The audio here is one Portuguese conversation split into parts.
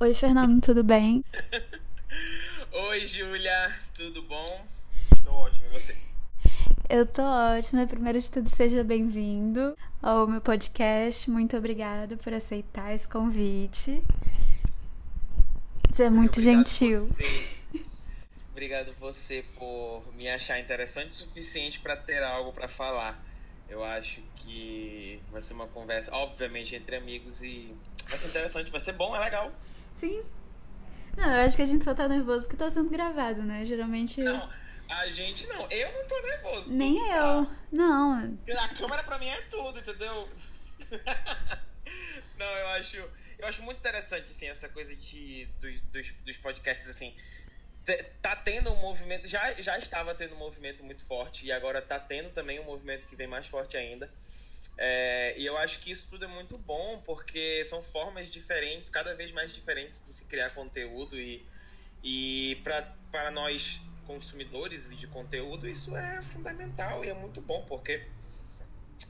Oi, Fernando, tudo bem? Oi, Júlia, tudo bom? Tô ótimo, e você? Eu tô ótima. Primeiro de tudo, seja bem-vindo ao meu podcast. Muito obrigada por aceitar esse convite. Você é muito Obrigado gentil. Você. Obrigado você por me achar interessante o suficiente para ter algo para falar. Eu acho que vai ser uma conversa, obviamente, entre amigos e vai ser interessante, vai ser bom, é legal. Sim. Não, eu acho que a gente só tá nervoso porque tá sendo gravado, né? Geralmente. Não, a gente não, eu não tô nervoso. Nem eu. tá. Não. A câmera pra mim é tudo, entendeu? Não, eu acho, eu acho muito interessante assim essa coisa de dos, dos, podcasts assim. Tá tendo um movimento, já, já estava tendo um movimento muito forte e agora tá tendo também um movimento que vem mais forte ainda. É, e eu acho que isso tudo é muito bom porque são formas diferentes, cada vez mais diferentes de se criar conteúdo e, e para nós consumidores de conteúdo isso é fundamental e é muito bom porque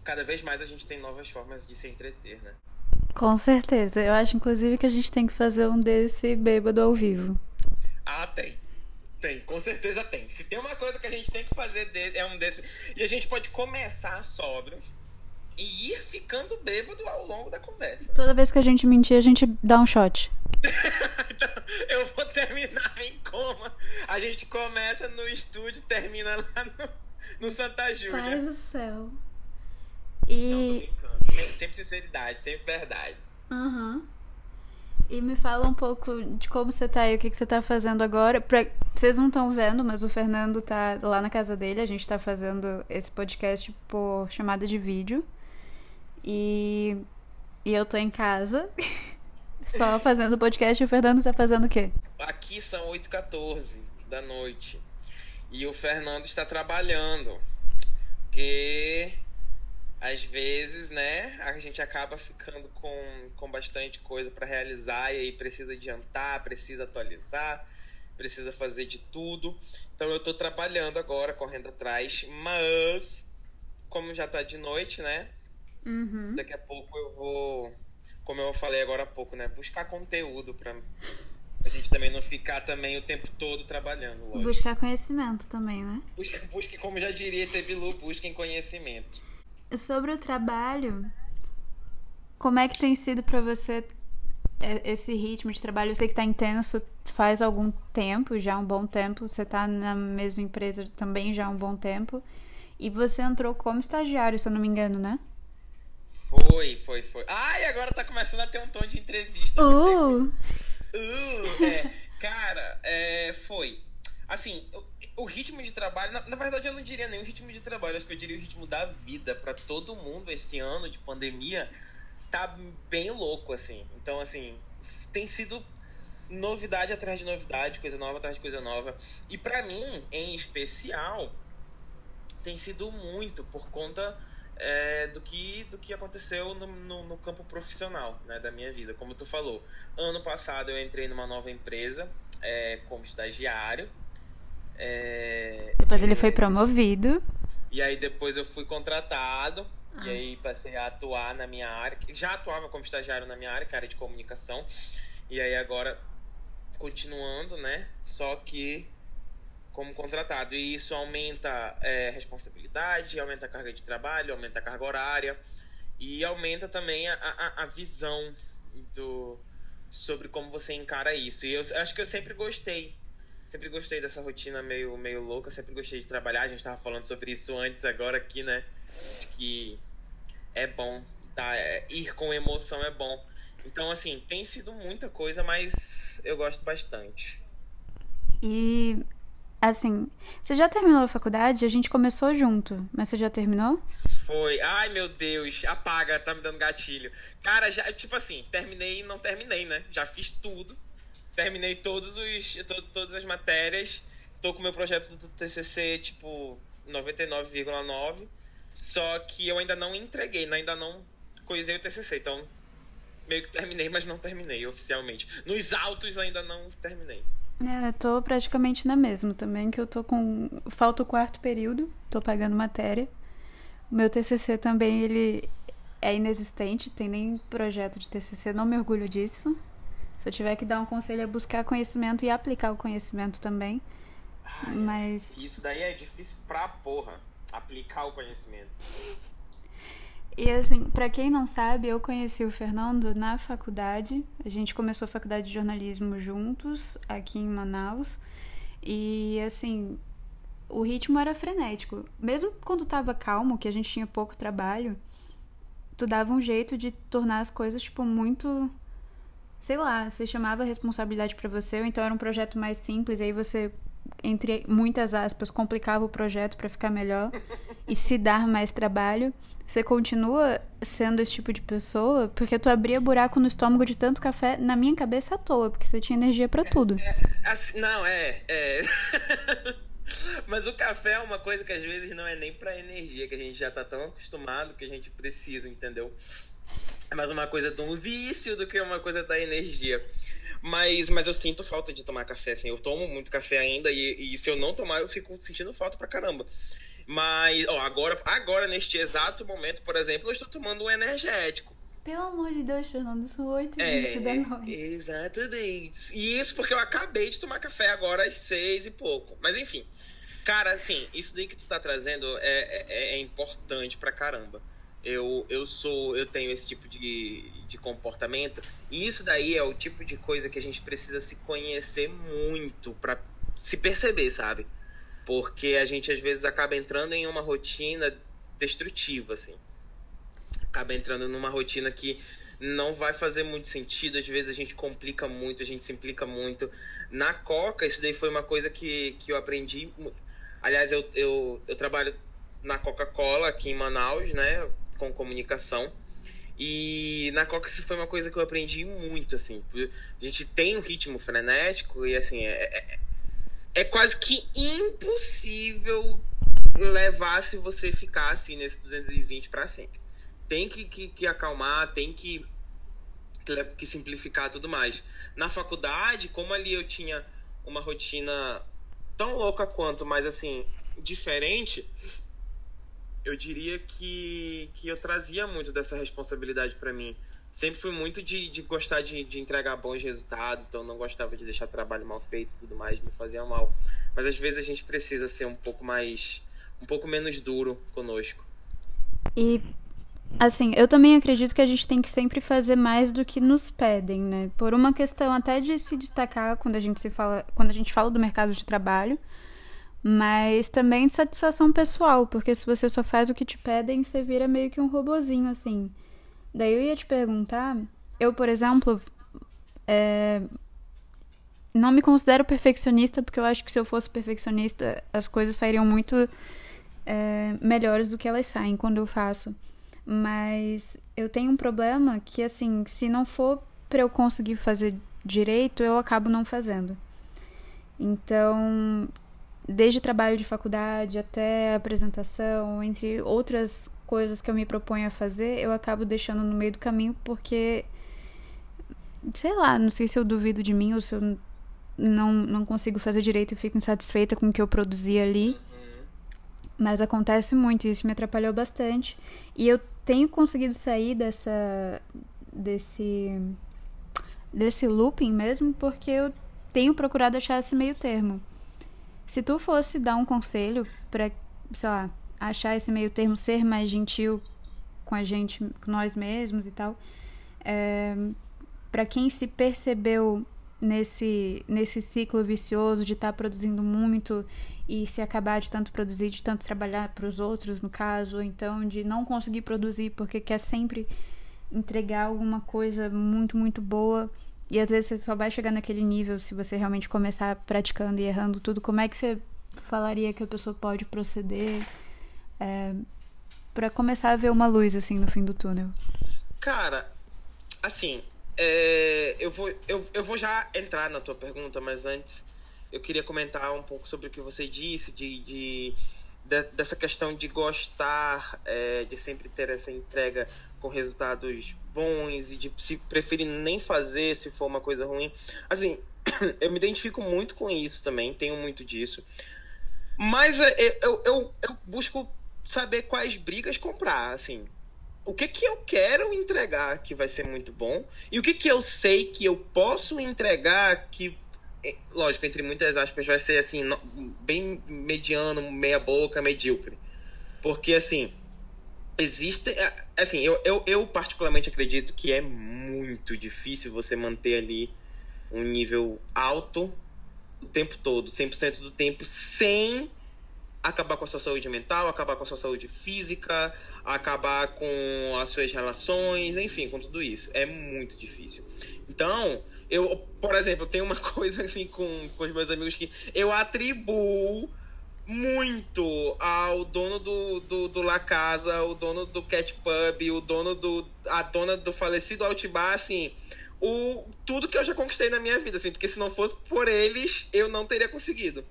cada vez mais a gente tem novas formas de se entreter, né? Com certeza. Eu acho, inclusive, que a gente tem que fazer um desse bêbado ao vivo. Ah, tem. Tem, com certeza tem. Se tem uma coisa que a gente tem que fazer é um desses. E a gente pode começar sóbrio e ir ficando bêbado ao longo da conversa. Toda vez que a gente mentir, a gente dá um shot. Então, eu vou terminar em coma. A gente começa no estúdio, termina lá no, no Santa Pai Júlia. do céu. Não, E. brincando. Sempre sinceridade, sempre verdades. Aham. E me fala um pouco de como você tá aí, o que, que você tá fazendo agora. Pra... Vocês não estão vendo, mas o Fernando tá lá na casa dele. A gente tá fazendo esse podcast por chamada de vídeo. E, e eu tô em casa, só fazendo podcast. E o Fernando tá fazendo o quê? Aqui são 8h14 da noite. E o Fernando está trabalhando. Porque às vezes, né, a gente acaba ficando com, com bastante coisa para realizar e aí precisa adiantar, precisa atualizar, precisa fazer de tudo. Então eu tô trabalhando agora, correndo atrás, mas como já tá de noite, né? Uhum. Daqui a pouco eu vou, como eu falei agora há pouco, né, buscar conteúdo para a gente também não ficar também o tempo todo trabalhando, lógico. Buscar conhecimento também, né? Busque, busque, como já diria Tebilu, busquem conhecimento. Sobre o trabalho, como é que tem sido pra você é, esse ritmo de trabalho? Eu sei que tá intenso faz algum tempo, já um bom tempo. Você tá na mesma empresa também já há um bom tempo. E você entrou como estagiário, se eu não me engano, né? Foi, foi, foi. Ai, agora tá começando a ter um tom de entrevista. Uh! Uh, é, cara, é, foi. Assim, o, o ritmo de trabalho, na, na verdade eu não diria nem o ritmo de trabalho, acho que eu diria o ritmo da vida pra todo mundo esse ano de pandemia tá bem louco, assim. Então, assim, tem sido novidade atrás de novidade, coisa nova atrás de coisa nova. E pra mim, em especial, tem sido muito por conta é, do, que, do que aconteceu no, no, no campo profissional né, da minha vida. Como tu falou, ano passado eu entrei numa nova empresa é, como estagiário. É, Depois ele foi promovido. e aí depois eu fui contratado. E aí passei a atuar na minha área. Já atuava como estagiário na minha área, que era de comunicação. E aí agora continuando, né? Só que como contratado. E isso aumenta é, responsabilidade, aumenta a carga de trabalho, aumenta a carga horária e aumenta também a, a, a visão do sobre como você encara isso. E eu acho que eu sempre gostei. Sempre gostei dessa rotina meio, meio louca, sempre gostei de trabalhar. A gente estava falando sobre isso antes, agora aqui, né? Que é bom, tá? É, ir com emoção é bom. Então, assim, tem sido muita coisa, mas eu gosto bastante. E, assim, você já terminou a faculdade? A gente começou junto, mas você já terminou? Foi. Ai, meu Deus. Apaga, tá me dando gatilho. Cara, já, tipo assim, terminei e não terminei, né? Já fiz tudo. Terminei todos os, to, todas as matérias. Tô com meu projeto do TCC, tipo, 99,9. Só que eu ainda não entreguei, né? ainda não coisei o TCC. Então, meio que terminei, mas não terminei oficialmente. Nos autos ainda não terminei. É, eu tô praticamente na mesma também, que eu tô com... Falta o quarto período, tô pagando matéria. O meu TCC também, ele é inexistente, tem nem projeto de TCC, não me orgulho disso. Se eu tiver que dar um conselho é buscar conhecimento e aplicar o conhecimento também. Ai, Mas. Isso daí é difícil pra porra. Aplicar o conhecimento. E assim, para quem não sabe, eu conheci o Fernando na faculdade. A gente começou a faculdade de jornalismo juntos aqui em Manaus. E assim, o ritmo era frenético. Mesmo quando tava calmo, que a gente tinha pouco trabalho, tu dava um jeito de tornar as coisas tipo muito sei lá, você chamava a responsabilidade para você, ou então era um projeto mais simples, aí você, entre muitas aspas, complicava o projeto para ficar melhor e se dar mais trabalho. Você continua sendo esse tipo de pessoa porque tu abria buraco no estômago de tanto café na minha cabeça à toa, porque você tinha energia para tudo. É, é, assim, não, é. é... Mas o café é uma coisa que às vezes não é nem para energia, que a gente já tá tão acostumado que a gente precisa, entendeu? é mais uma coisa de um vício do que uma coisa da energia. Mas, mas eu sinto falta de tomar café, assim. Eu tomo muito café ainda e, e se eu não tomar, eu fico sentindo falta pra caramba. Mas, ó, agora, agora, neste exato momento, por exemplo, eu estou tomando um energético. Pelo amor de Deus, Fernando, são 8 e 20 é, da noite. Exatamente. E isso porque eu acabei de tomar café agora às 6 e pouco. Mas enfim. Cara, assim, isso daí que tu tá trazendo é, é, é importante pra caramba eu, eu sou eu tenho esse tipo de, de comportamento e isso daí é o tipo de coisa que a gente precisa se conhecer muito para se perceber sabe porque a gente às vezes acaba entrando em uma rotina destrutiva assim acaba entrando numa rotina que não vai fazer muito sentido às vezes a gente complica muito a gente se implica muito na coca isso daí foi uma coisa que, que eu aprendi aliás eu, eu, eu trabalho na Coca-Cola aqui em Manaus né com comunicação. E na Coca isso foi uma coisa que eu aprendi muito, assim. A gente tem um ritmo frenético e, assim, é, é, é quase que impossível levar se você ficar, assim, nesse 220 para sempre. Tem que, que, que, acalmar, tem que, que simplificar tudo mais. Na faculdade, como ali eu tinha uma rotina tão louca quanto, mas, assim, diferente eu diria que, que eu trazia muito dessa responsabilidade para mim. Sempre fui muito de, de gostar de, de entregar bons resultados, então não gostava de deixar trabalho mal feito e tudo mais, me fazia mal. Mas às vezes a gente precisa ser um pouco mais. um pouco menos duro conosco. E Assim, eu também acredito que a gente tem que sempre fazer mais do que nos pedem, né? Por uma questão até de se destacar quando a gente se fala, quando a gente fala do mercado de trabalho, mas também de satisfação pessoal, porque se você só faz o que te pedem, você vira meio que um robozinho, assim. Daí eu ia te perguntar, eu, por exemplo, é, não me considero perfeccionista, porque eu acho que se eu fosse perfeccionista, as coisas sairiam muito é, melhores do que elas saem quando eu faço. Mas eu tenho um problema que, assim, se não for para eu conseguir fazer direito, eu acabo não fazendo. Então, desde trabalho de faculdade até apresentação, entre outras coisas que eu me proponho a fazer, eu acabo deixando no meio do caminho porque sei lá, não sei se eu duvido de mim ou se eu não, não consigo fazer direito e fico insatisfeita com o que eu produzi ali. Mas acontece muito, e isso me atrapalhou bastante. E eu tenho conseguido sair dessa desse desse looping mesmo porque eu tenho procurado achar esse meio termo. Se tu fosse dar um conselho para, sei lá, achar esse meio termo, ser mais gentil com a gente, com nós mesmos e tal, é, para quem se percebeu nesse, nesse ciclo vicioso de estar tá produzindo muito e se acabar de tanto produzir, de tanto trabalhar para os outros, no caso, ou então de não conseguir produzir porque quer sempre entregar alguma coisa muito, muito boa e às vezes você só vai chegar naquele nível se você realmente começar praticando e errando tudo. Como é que você falaria que a pessoa pode proceder é, para começar a ver uma luz assim no fim do túnel? Cara, assim, é, eu, vou, eu, eu vou já entrar na tua pergunta, mas antes eu queria comentar um pouco sobre o que você disse, de, de, de dessa questão de gostar, é, de sempre ter essa entrega com resultados bons e de se preferir nem fazer se for uma coisa ruim. Assim, eu me identifico muito com isso também, tenho muito disso. Mas é, eu, eu, eu busco saber quais brigas comprar, assim. o que que eu quero entregar que vai ser muito bom e o que que eu sei que eu posso entregar que é, lógico entre muitas aspas vai ser assim bem mediano meia boca medíocre porque assim existe é, assim eu, eu, eu particularmente acredito que é muito difícil você manter ali um nível alto o tempo todo 100% do tempo sem acabar com a sua saúde mental acabar com a sua saúde física acabar com as suas relações, enfim, com tudo isso. É muito difícil. Então, eu, por exemplo, tenho uma coisa assim com, com os meus amigos que eu atribuo muito ao dono do, do, do La Casa, o dono do Cat Pub, o dono do. a dona do falecido Altibar, assim. O, tudo que eu já conquistei na minha vida, assim, porque se não fosse por eles, eu não teria conseguido.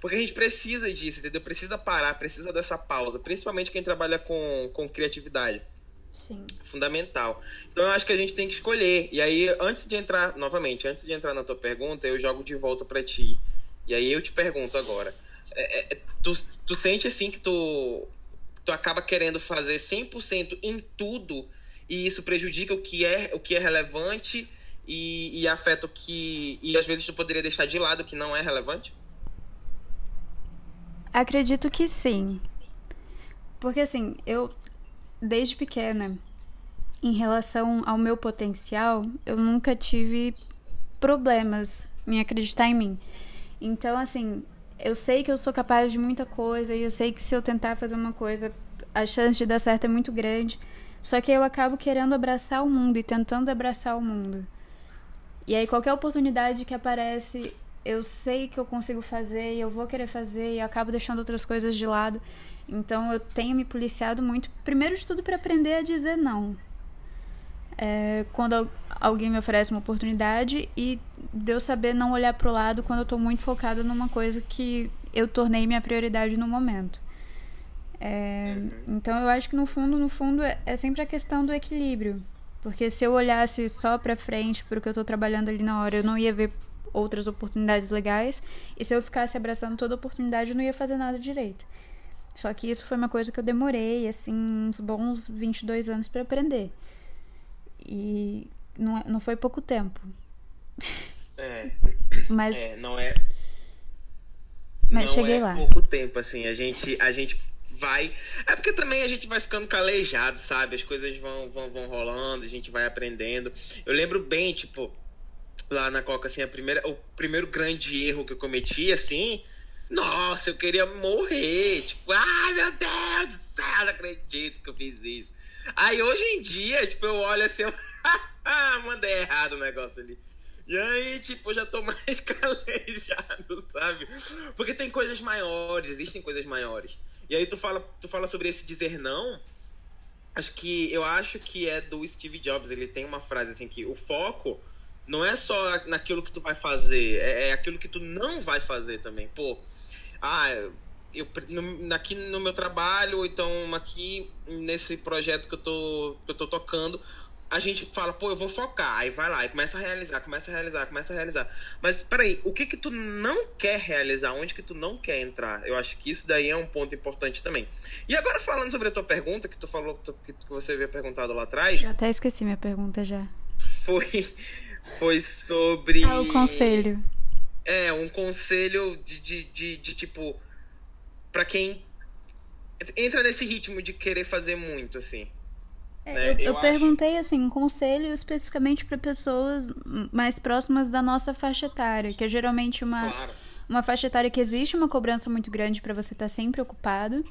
Porque a gente precisa disso, entendeu? Precisa parar, precisa dessa pausa. Principalmente quem trabalha com, com criatividade. Sim. Fundamental. Então eu acho que a gente tem que escolher. E aí, antes de entrar, novamente, antes de entrar na tua pergunta, eu jogo de volta para ti. E aí eu te pergunto agora. É, é, tu, tu sente assim que tu, tu acaba querendo fazer 100% em tudo e isso prejudica o que é, o que é relevante e, e afeta o que. E às vezes tu poderia deixar de lado o que não é relevante? Acredito que sim. Porque assim, eu desde pequena, em relação ao meu potencial, eu nunca tive problemas em acreditar em mim. Então, assim, eu sei que eu sou capaz de muita coisa e eu sei que se eu tentar fazer uma coisa, a chance de dar certo é muito grande. Só que eu acabo querendo abraçar o mundo e tentando abraçar o mundo. E aí qualquer oportunidade que aparece, eu sei que eu consigo fazer e eu vou querer fazer e acabo deixando outras coisas de lado. Então eu tenho me policiado muito, primeiro de tudo, para aprender a dizer não. É, quando alguém me oferece uma oportunidade e de eu saber não olhar para o lado quando eu estou muito focada numa coisa que eu tornei minha prioridade no momento. É, então eu acho que no fundo, no fundo, é, é sempre a questão do equilíbrio. Porque se eu olhasse só para frente, para o que eu estou trabalhando ali na hora, eu não ia ver outras oportunidades legais. E se eu ficasse abraçando toda oportunidade, eu não ia fazer nada direito. Só que isso foi uma coisa que eu demorei, assim, uns bons 22 anos para aprender. E não, é, não foi pouco tempo. É. Mas. É, não é. Mas não cheguei é lá. pouco tempo, assim. A gente, a gente vai. É porque também a gente vai ficando calejado, sabe? As coisas vão, vão, vão rolando, a gente vai aprendendo. Eu lembro bem, tipo lá na Coca, assim, a primeira, o primeiro grande erro que eu cometi, assim, nossa, eu queria morrer. Tipo, ai meu Deus do céu, não acredito que eu fiz isso. Aí hoje em dia, tipo, eu olho assim, eu... mandei errado o negócio ali. E aí, tipo, eu já tô mais calejado, sabe? Porque tem coisas maiores, existem coisas maiores. E aí tu fala, tu fala sobre esse dizer não. Acho que eu acho que é do Steve Jobs. Ele tem uma frase assim que o foco não é só naquilo que tu vai fazer, é, é aquilo que tu não vai fazer também. Pô, ah, eu, no, aqui no meu trabalho, ou então aqui nesse projeto que eu tô, que eu tô tocando, a gente fala, pô, eu vou focar, aí vai lá, e começa a realizar, começa a realizar, começa a realizar. Mas peraí, o que que tu não quer realizar? Onde que tu não quer entrar? Eu acho que isso daí é um ponto importante também. E agora falando sobre a tua pergunta, que tu falou que, tu, que você havia perguntado lá atrás. Já até esqueci minha pergunta já. Foi foi sobre. Ah, o conselho. É, um conselho de, de, de, de tipo. para quem entra nesse ritmo de querer fazer muito, assim. É, né? Eu, eu, eu perguntei assim, um conselho especificamente para pessoas mais próximas da nossa faixa etária, que é geralmente uma, claro. uma faixa etária que existe uma cobrança muito grande para você estar tá sempre ocupado.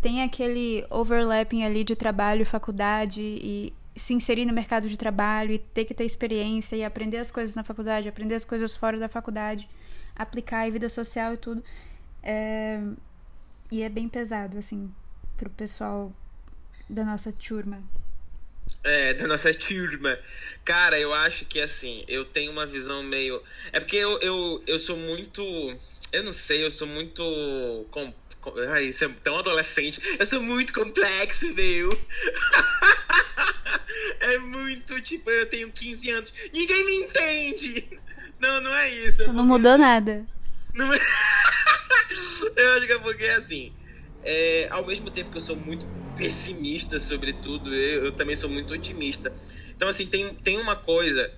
Tem aquele overlapping ali de trabalho, faculdade e se inserir no mercado de trabalho e ter que ter experiência e aprender as coisas na faculdade, aprender as coisas fora da faculdade, aplicar em vida social e tudo. É... E é bem pesado, assim, pro pessoal da nossa turma. É, da nossa turma. Cara, eu acho que assim, eu tenho uma visão meio. É porque eu, eu, eu sou muito. Eu não sei, eu sou muito. Com... Ai, isso é tão adolescente. Eu sou muito complexo, meu. É muito, tipo, eu tenho 15 anos. Ninguém me entende! Não, não é isso. Tu não mudou nada. Não é... eu acho que é porque, assim, é, ao mesmo tempo que eu sou muito pessimista sobre tudo, eu, eu também sou muito otimista. Então, assim, tem, tem uma coisa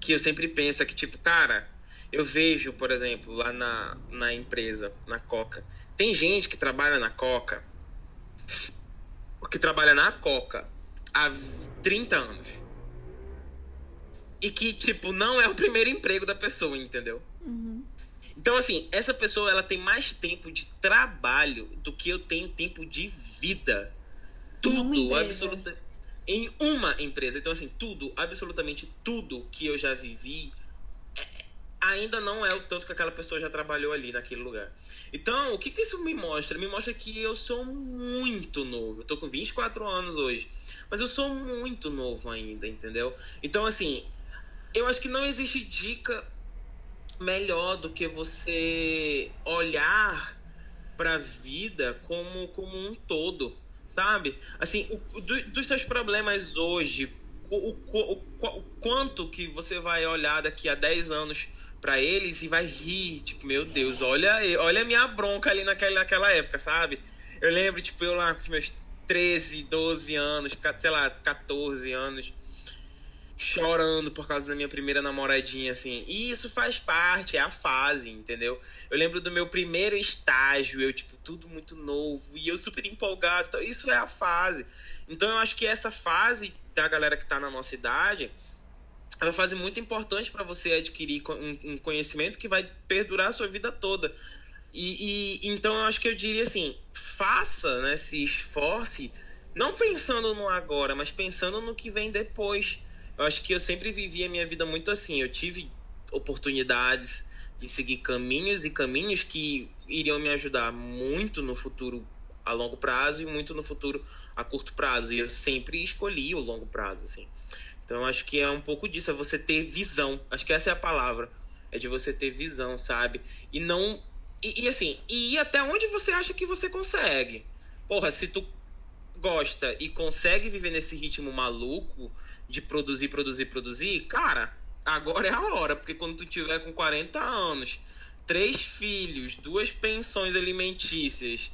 que eu sempre penso é que, tipo, cara, eu vejo, por exemplo, lá na, na empresa, na Coca, tem gente que trabalha na Coca, que trabalha na Coca há 30 anos. E que, tipo, não é o primeiro emprego da pessoa, entendeu? Uhum. Então, assim, essa pessoa ela tem mais tempo de trabalho do que eu tenho tempo de vida. Tudo, absolutamente. Em uma empresa. Então, assim, tudo, absolutamente tudo que eu já vivi ainda não é o tanto que aquela pessoa já trabalhou ali naquele lugar. Então, o que, que isso me mostra? Me mostra que eu sou muito novo. Eu tô com 24 anos hoje. Mas eu sou muito novo ainda, entendeu? Então, assim, eu acho que não existe dica melhor do que você olhar para a vida como, como um todo, sabe? Assim, o, do, dos seus problemas hoje, o, o, o, quanto que você vai olhar daqui a 10 anos para eles e vai rir, tipo, meu Deus, olha, olha a minha bronca ali naquela, naquela época, sabe? Eu lembro, tipo, eu lá com meus 13, 12 anos, sei lá, 14 anos, chorando por causa da minha primeira namoradinha, assim. E isso faz parte, é a fase, entendeu? Eu lembro do meu primeiro estágio, eu, tipo, tudo muito novo, e eu super empolgado. Então, isso é a fase. Então, eu acho que essa fase da galera que tá na nossa idade é uma fase muito importante para você adquirir um conhecimento que vai perdurar a sua vida toda. E, e, então eu acho que eu diria assim, faça, né, se esforce, não pensando no agora, mas pensando no que vem depois. Eu acho que eu sempre vivi a minha vida muito assim. Eu tive oportunidades de seguir caminhos e caminhos que iriam me ajudar muito no futuro a longo prazo e muito no futuro a curto prazo. E eu sempre escolhi o longo prazo, assim. Então acho que é um pouco disso, é você ter visão. Acho que essa é a palavra. É de você ter visão, sabe? E não. E, e assim, e ir até onde você acha que você consegue. Porra, se tu gosta e consegue viver nesse ritmo maluco, de produzir, produzir, produzir, cara, agora é a hora, porque quando tu tiver com 40 anos, três filhos, duas pensões alimentícias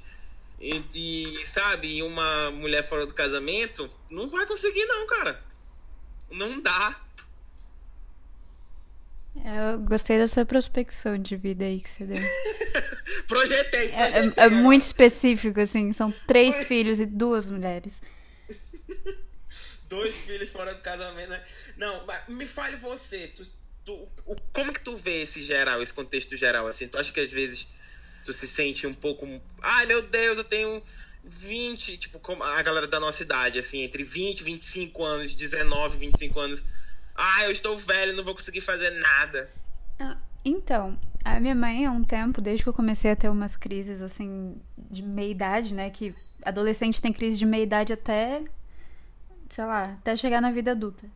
e, e sabe, uma mulher fora do casamento, não vai conseguir não, cara. Não dá. Eu gostei dessa prospecção de vida aí que você deu. projetei, projetei. É, é, é muito específico, assim. São três filhos e duas mulheres dois filhos fora do casamento. Né? Não, me fale você, tu, tu, como que tu vê esse geral, esse contexto geral, assim? Tu acha que às vezes tu se sente um pouco. Ai meu Deus, eu tenho 20, tipo, a galera da nossa idade, assim, entre 20 e 25 anos, 19, 25 anos. Ah, eu estou velho, não vou conseguir fazer nada. Ah, então, a minha mãe, há um tempo, desde que eu comecei a ter umas crises, assim, de meia idade, né? Que adolescente tem crise de meia idade até sei lá, até chegar na vida adulta.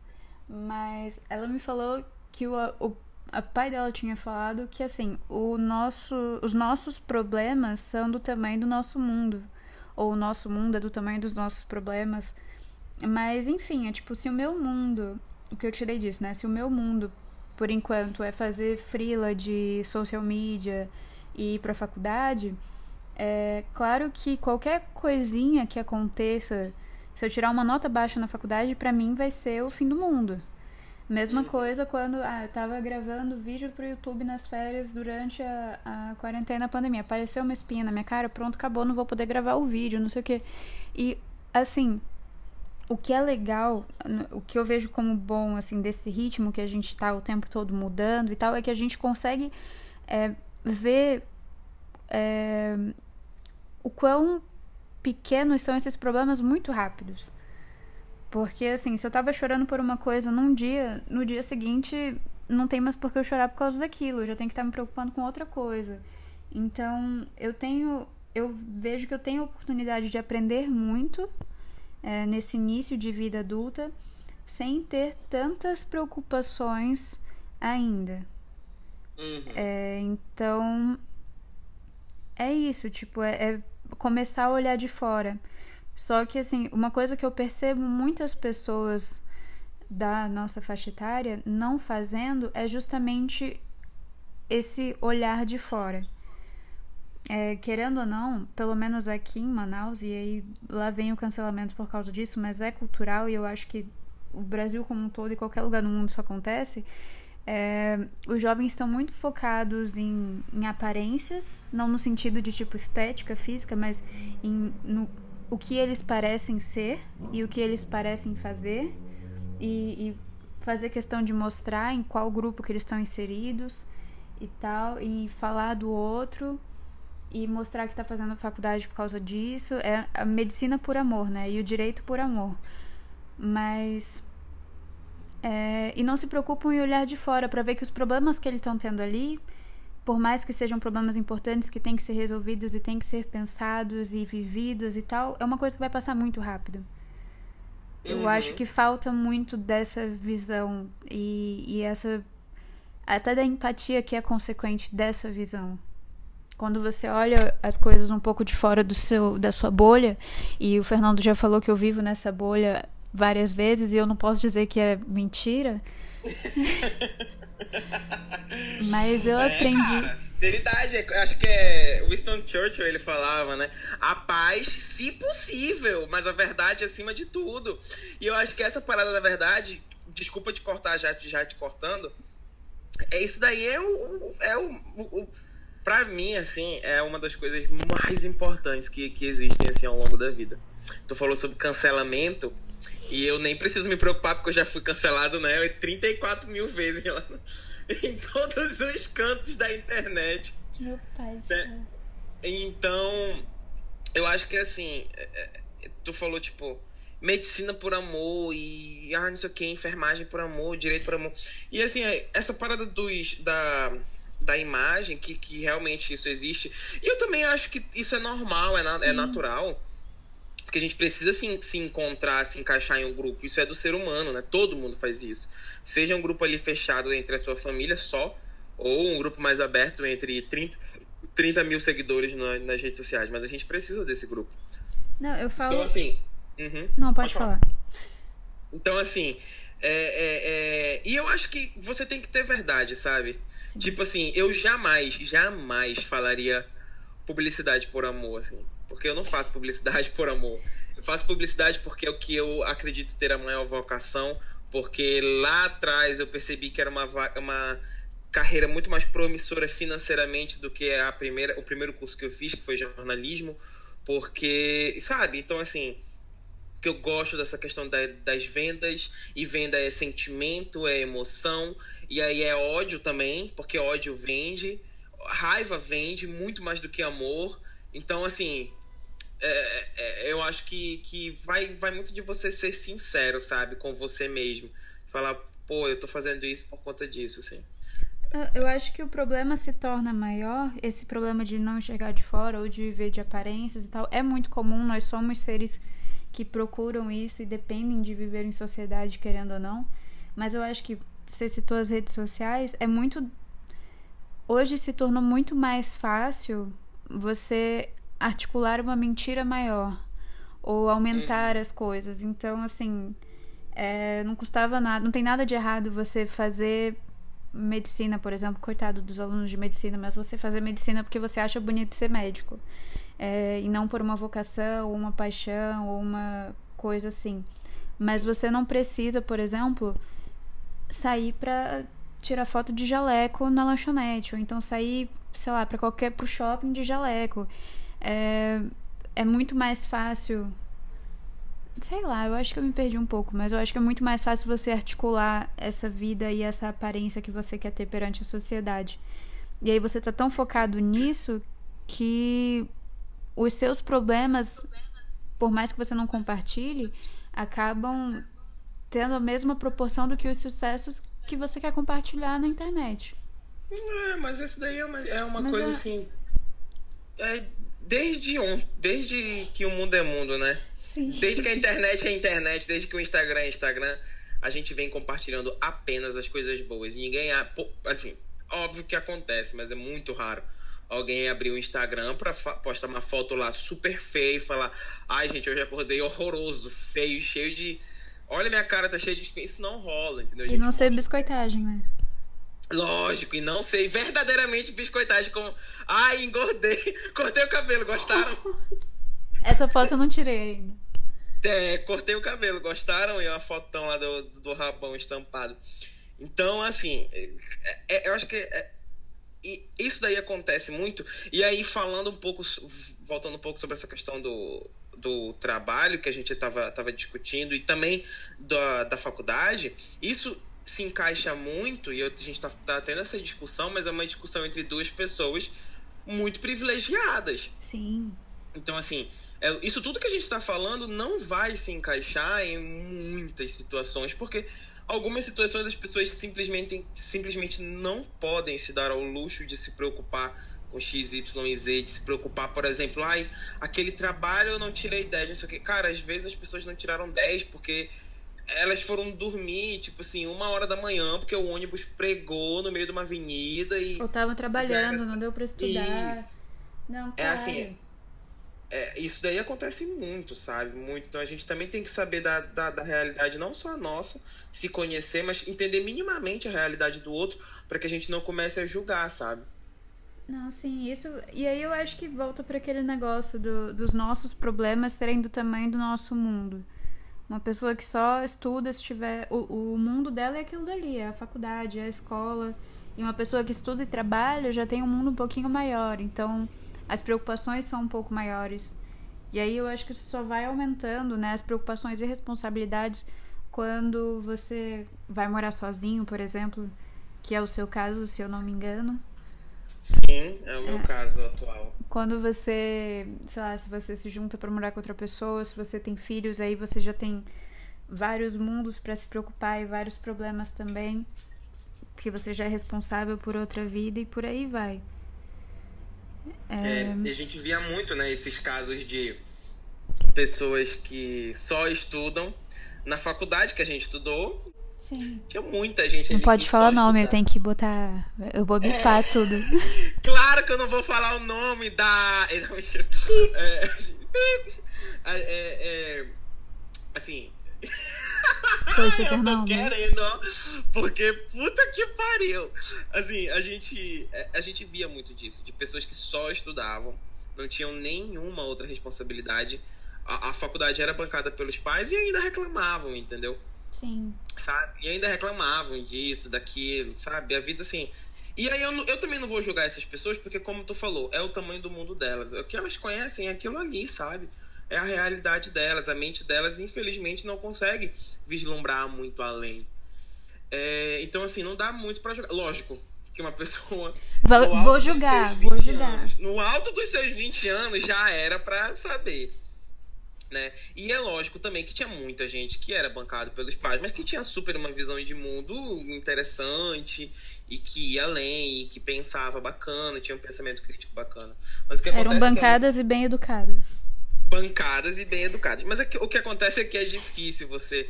Mas ela me falou que o, o a pai dela tinha falado que assim, o nosso, os nossos problemas são do tamanho do nosso mundo, ou o nosso mundo é do tamanho dos nossos problemas. Mas enfim, é tipo, se o meu mundo, o que eu tirei disso, né? Se o meu mundo, por enquanto, é fazer frila de social media e ir pra faculdade, é claro que qualquer coisinha que aconteça se eu tirar uma nota baixa na faculdade, para mim vai ser o fim do mundo. Mesma coisa quando ah, eu tava gravando vídeo pro YouTube nas férias durante a, a quarentena, a pandemia. Apareceu uma espinha na minha cara, pronto, acabou, não vou poder gravar o vídeo, não sei o quê. E, assim, o que é legal, o que eu vejo como bom, assim, desse ritmo que a gente tá o tempo todo mudando e tal, é que a gente consegue é, ver é, o quão pequenos são esses problemas muito rápidos. Porque, assim, se eu tava chorando por uma coisa num dia, no dia seguinte não tem mais por que eu chorar por causa daquilo. Eu já tenho que estar me preocupando com outra coisa. Então, eu tenho. Eu vejo que eu tenho a oportunidade de aprender muito é, nesse início de vida adulta sem ter tantas preocupações ainda. Uhum. É, então, é isso, tipo, é, é começar a olhar de fora. Só que, assim, uma coisa que eu percebo muitas pessoas da nossa faixa etária não fazendo é justamente esse olhar de fora. é, querendo ou não, pelo menos aqui em Manaus, e aí lá vem o cancelamento por causa disso, mas é cultural e eu acho que o Brasil como um todo e qualquer lugar no mundo isso acontece. É, os jovens estão muito focados em, em, aparências, não no sentido de tipo estética, física, mas em no, o que eles parecem ser e o que eles parecem fazer e, e fazer questão de mostrar em qual grupo que eles estão inseridos e tal, e falar do outro e mostrar que está fazendo faculdade por causa disso. É a medicina por amor, né? E o direito por amor. Mas. É, e não se preocupam em olhar de fora para ver que os problemas que eles estão tendo ali, por mais que sejam problemas importantes que têm que ser resolvidos e têm que ser pensados e vividos e tal, é uma coisa que vai passar muito rápido. Eu uhum. acho que falta muito dessa visão e, e essa. Até da empatia que é consequente dessa visão. Quando você olha as coisas um pouco de fora do seu, da sua bolha, e o Fernando já falou que eu vivo nessa bolha várias vezes e eu não posso dizer que é mentira. Mas eu é, aprendi. Cara, seriedade, acho que é Winston Churchill ele falava, né? A paz, se possível, mas a verdade acima de tudo. E eu acho que essa parada da verdade, desculpa te cortar já, já te cortando, é isso daí é o, é o, o para mim, assim, é uma das coisas mais importantes que, que existem, assim, ao longo da vida. Tu falou sobre cancelamento, e eu nem preciso me preocupar, porque eu já fui cancelado, né, 34 mil vezes lá, em todos os cantos da internet. Meu pai. Né? Então, eu acho que, assim, é, é, tu falou, tipo, medicina por amor e, ah, não sei o que, enfermagem por amor, direito por amor. E, assim, essa parada dos, da da imagem, que, que realmente isso existe. E eu também acho que isso é normal, é, na, é natural. Porque a gente precisa se, se encontrar, se encaixar em um grupo. Isso é do ser humano, né? Todo mundo faz isso. Seja um grupo ali fechado entre a sua família só, ou um grupo mais aberto entre 30, 30 mil seguidores na, nas redes sociais. Mas a gente precisa desse grupo. Não, eu falo. Então, assim. Uhum, Não, pode, pode falar. falar. Então, assim. É, é, é... E eu acho que você tem que ter verdade, sabe? Tipo assim, eu jamais, jamais falaria publicidade por amor, assim. Porque eu não faço publicidade por amor. Eu faço publicidade porque é o que eu acredito ter a maior vocação. Porque lá atrás eu percebi que era uma, uma carreira muito mais promissora financeiramente do que a primeira, o primeiro curso que eu fiz, que foi jornalismo. Porque, sabe? Então, assim, que eu gosto dessa questão da, das vendas. E venda é sentimento, é emoção. E aí é ódio também, porque ódio vende, raiva vende muito mais do que amor. Então, assim, é, é, eu acho que, que vai, vai muito de você ser sincero, sabe, com você mesmo. Falar, pô, eu tô fazendo isso por conta disso, assim. Eu acho que o problema se torna maior, esse problema de não enxergar de fora ou de viver de aparências e tal, é muito comum, nós somos seres que procuram isso e dependem de viver em sociedade, querendo ou não. Mas eu acho que você citou as redes sociais, é muito. Hoje se tornou muito mais fácil você articular uma mentira maior ou aumentar uhum. as coisas. Então, assim, é, não custava nada, não tem nada de errado você fazer medicina, por exemplo, coitado dos alunos de medicina, mas você fazer medicina porque você acha bonito ser médico é, e não por uma vocação, ou uma paixão, ou uma coisa assim. Mas você não precisa, por exemplo, sair pra tirar foto de jaleco na lanchonete, ou então sair, sei lá, para qualquer pro shopping de jaleco. É, é muito mais fácil. Sei lá, eu acho que eu me perdi um pouco, mas eu acho que é muito mais fácil você articular essa vida e essa aparência que você quer ter perante a sociedade. E aí você tá tão focado nisso que os seus problemas, por mais que você não compartilhe, acabam tendo a mesma proporção do que os sucessos que você quer compartilhar na internet. É, mas isso daí é uma, é uma coisa é... assim. É, desde, um, desde que o mundo é mundo, né? Sim. Desde que a internet é internet, desde que o Instagram é Instagram, a gente vem compartilhando apenas as coisas boas. Ninguém. Assim, óbvio que acontece, mas é muito raro alguém abrir o Instagram pra postar uma foto lá super feia e falar: ai, gente, hoje acordei horroroso, feio, cheio de Olha minha cara, tá cheia de. Isso não rola, entendeu? E não ser biscoitagem, né? Lógico, e não sei verdadeiramente biscoitagem como. Ai, engordei, cortei o cabelo, gostaram? Essa foto eu não tirei ainda. É, cortei o cabelo, gostaram? E uma fotão lá do, do rabão estampado. Então, assim, é, é, eu acho que é, isso daí acontece muito. E aí, falando um pouco, voltando um pouco sobre essa questão do, do trabalho que a gente estava tava discutindo e também da, da faculdade, isso se encaixa muito, e a gente está tá tendo essa discussão, mas é uma discussão entre duas pessoas muito privilegiadas. Sim. Então, assim, é, isso tudo que a gente está falando não vai se encaixar em muitas situações, porque algumas situações as pessoas simplesmente, simplesmente não podem se dar ao luxo de se preocupar com X, Y e Z, de se preocupar, por exemplo, ai, aquele trabalho eu não tirei 10, não sei o que. Cara, às vezes as pessoas não tiraram 10 porque elas foram dormir, tipo assim, uma hora da manhã, porque o ônibus pregou no meio de uma avenida e. Ou tava trabalhando, não deu pra estudar. Isso. Não, cara. É assim. É, isso daí acontece muito, sabe? Muito. Então a gente também tem que saber da, da, da realidade, não só a nossa, se conhecer, mas entender minimamente a realidade do outro, para que a gente não comece a julgar, sabe? Não, sim, isso. E aí eu acho que volta para aquele negócio do, dos nossos problemas serem do tamanho do nosso mundo. Uma pessoa que só estuda, se tiver. O, o mundo dela é aquilo dali, é a faculdade, é a escola. E uma pessoa que estuda e trabalha já tem um mundo um pouquinho maior. Então, as preocupações são um pouco maiores. E aí eu acho que isso só vai aumentando, né? As preocupações e responsabilidades quando você vai morar sozinho, por exemplo, que é o seu caso, se eu não me engano. Sim, é o meu é. caso atual. Quando você, sei lá, se você se junta para morar com outra pessoa, se você tem filhos, aí você já tem vários mundos para se preocupar e vários problemas também, porque você já é responsável por outra vida e por aí vai. É... É, a gente via muito, né, esses casos de pessoas que só estudam na faculdade que a gente estudou Sim. Tinha muita gente Não pode falar nome, eu tenho que botar. Eu vou bipar é... tudo. claro que eu não vou falar o nome da. É, é, é, é, assim. Poxa, eu tô querendo, porque puta que pariu. Assim, a gente, é, a gente via muito disso, de pessoas que só estudavam, não tinham nenhuma outra responsabilidade. A, a faculdade era bancada pelos pais e ainda reclamavam, entendeu? Sim. Sabe? E ainda reclamavam disso, daquilo, sabe? A vida assim. E aí eu, eu também não vou julgar essas pessoas, porque, como tu falou, é o tamanho do mundo delas. O que elas conhecem é aquilo ali, sabe? É a realidade delas. A mente delas, infelizmente, não consegue vislumbrar muito além. É, então, assim, não dá muito para jogar. Lógico que uma pessoa. Vou, vou julgar, vou julgar. Anos, no alto dos seus 20 anos já era para saber né? E é lógico também que tinha muita gente que era bancado pelos pais, mas que tinha super uma visão de mundo interessante e que ia além, e que pensava bacana, tinha um pensamento crítico bacana. Mas o que Eram bancadas é... e bem educadas. Bancadas e bem educadas. Mas é que, o que acontece é que é difícil você,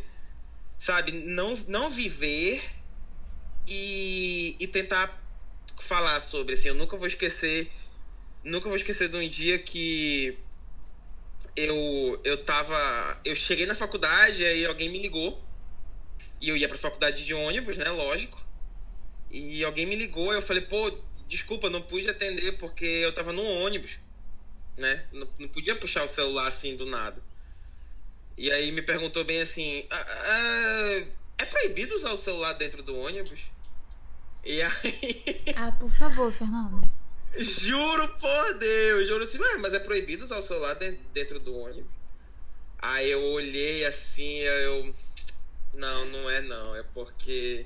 sabe, não, não viver e, e tentar falar sobre, assim, eu nunca vou esquecer, nunca vou esquecer de um dia que eu, eu tava. Eu cheguei na faculdade, aí alguém me ligou. E eu ia pra faculdade de ônibus, né? Lógico. E alguém me ligou, eu falei, pô, desculpa, não pude atender porque eu tava no ônibus, né? Não, não podia puxar o celular assim do nada. E aí me perguntou bem assim: ah, ah, é proibido usar o celular dentro do ônibus? E aí. Ah, por favor, Fernando. Juro por Deus, juro assim, mas é proibido usar o celular dentro do ônibus. Aí eu olhei assim, eu. Não, não é não, é porque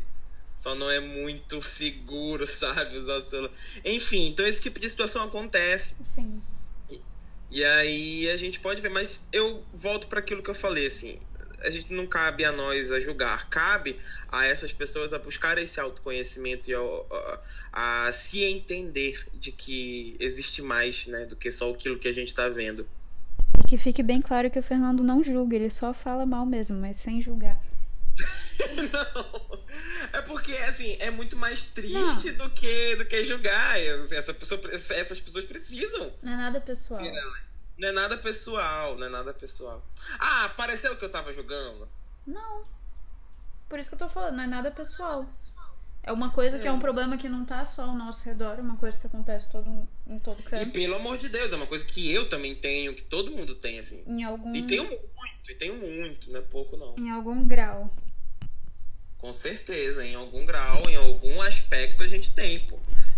só não é muito seguro, sabe, usar o celular. Enfim, então esse tipo de situação acontece. Sim. E, e aí a gente pode ver, mas eu volto para aquilo que eu falei, assim, a gente não cabe a nós a julgar, cabe a essas pessoas a buscar esse autoconhecimento e a, a, a se entender de que existe mais, né, do que só aquilo que a gente está vendo. E que fique bem claro que o Fernando não julga, ele só fala mal mesmo, mas sem julgar. não. É porque, assim, é muito mais triste do que, do que julgar. Essa pessoa, essas pessoas precisam. Não é nada pessoal. Não é nada pessoal, não é nada pessoal. Ah, pareceu que eu tava jogando? Não. Por isso que eu tô falando, não é nada pessoal. É uma coisa que é um problema que não tá só ao nosso redor, é uma coisa que acontece todo, em todo canto. E pelo amor de Deus, é uma coisa que eu também tenho, que todo mundo tem, assim. Em algum... E tenho muito, e tenho muito, não é pouco não. Em algum grau. Com certeza, em algum grau, em algum aspecto a gente tem, pô.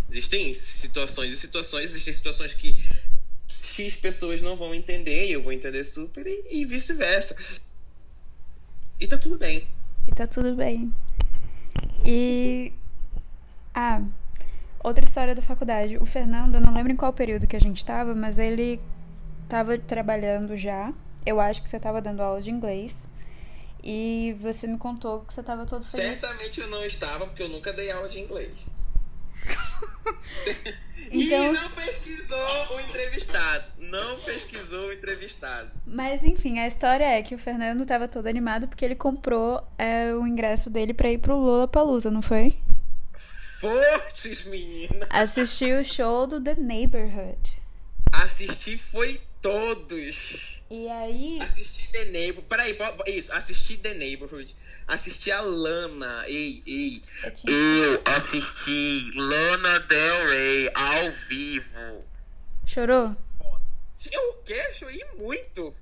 Existem situações e situações, existem situações que X pessoas não vão entender e eu vou entender super e, e vice-versa. E tá tudo bem. E tá tudo bem. E. Ah, outra história da faculdade. O Fernando, eu não lembro em qual período que a gente tava, mas ele tava trabalhando já. Eu acho que você tava dando aula de inglês. E você me contou que você tava todo feliz. Certamente eu não estava, porque eu nunca dei aula de inglês. Então... E não pesquisou o entrevistado. Não pesquisou o entrevistado. Mas enfim, a história é que o Fernando tava todo animado porque ele comprou é, o ingresso dele pra ir pro Lola Palusa, não foi? Fortes, menina! Assistiu o show do The Neighborhood. Assisti foi todos. E aí. Assisti The Neighborhood. Peraí, isso, assisti The Neighborhood assisti a Lana. Ei, ei. Eu, assisti Lana Del Rey ao vivo. Chorou? Eu o quê? Chorei muito.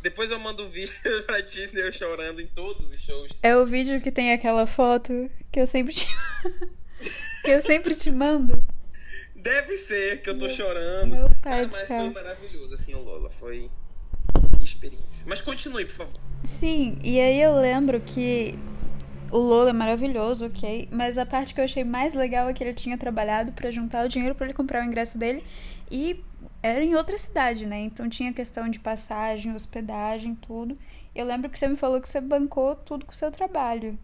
Depois eu mando o vídeo pra Disney eu chorando em todos os shows. É o vídeo que tem aquela foto que eu sempre te. que eu sempre te mando. Deve ser que eu tô meu, chorando. Meu pai ah, mas foi maravilhoso, assim, o Lola. Foi. Que experiência. Mas continue, por favor. Sim, e aí eu lembro que o Lola é maravilhoso, ok? Mas a parte que eu achei mais legal é que ele tinha trabalhado para juntar o dinheiro para ele comprar o ingresso dele e era em outra cidade, né? Então tinha questão de passagem, hospedagem, tudo. Eu lembro que você me falou que você bancou tudo com o seu trabalho.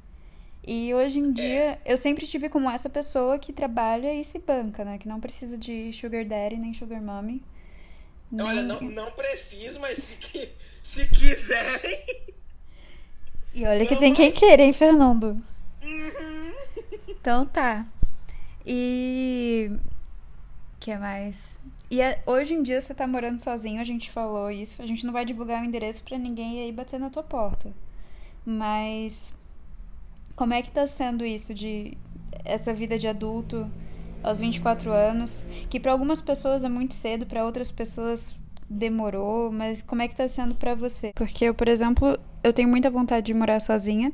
E hoje em dia, é. eu sempre tive como essa pessoa que trabalha e se banca, né? Que não precisa de sugar daddy nem sugar mommy. Nem... Olha, não, não preciso, mas se, que, se quiserem. E olha que tem quem queira, hein, Fernando? Uhum. Então tá. E. que mais? E é, hoje em dia você tá morando sozinho, a gente falou isso. A gente não vai divulgar o endereço para ninguém aí bater na tua porta. Mas. Como é que tá sendo isso de. essa vida de adulto aos 24 anos? Que para algumas pessoas é muito cedo, para outras pessoas demorou, mas como é que tá sendo para você? Porque eu, por exemplo, eu tenho muita vontade de morar sozinha.